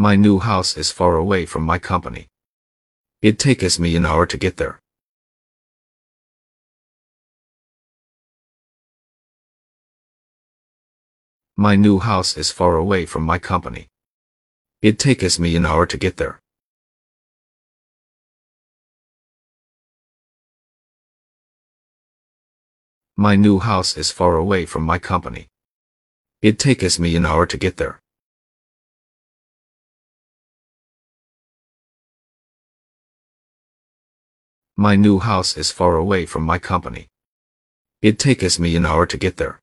My new house is far away from my company. It takes me an hour to get there. My new house is far away from my company. It takes me an hour to get there. My new house is far away from my company. It takes me an hour to get there. My new house is far away from my company. It takes me an hour to get there.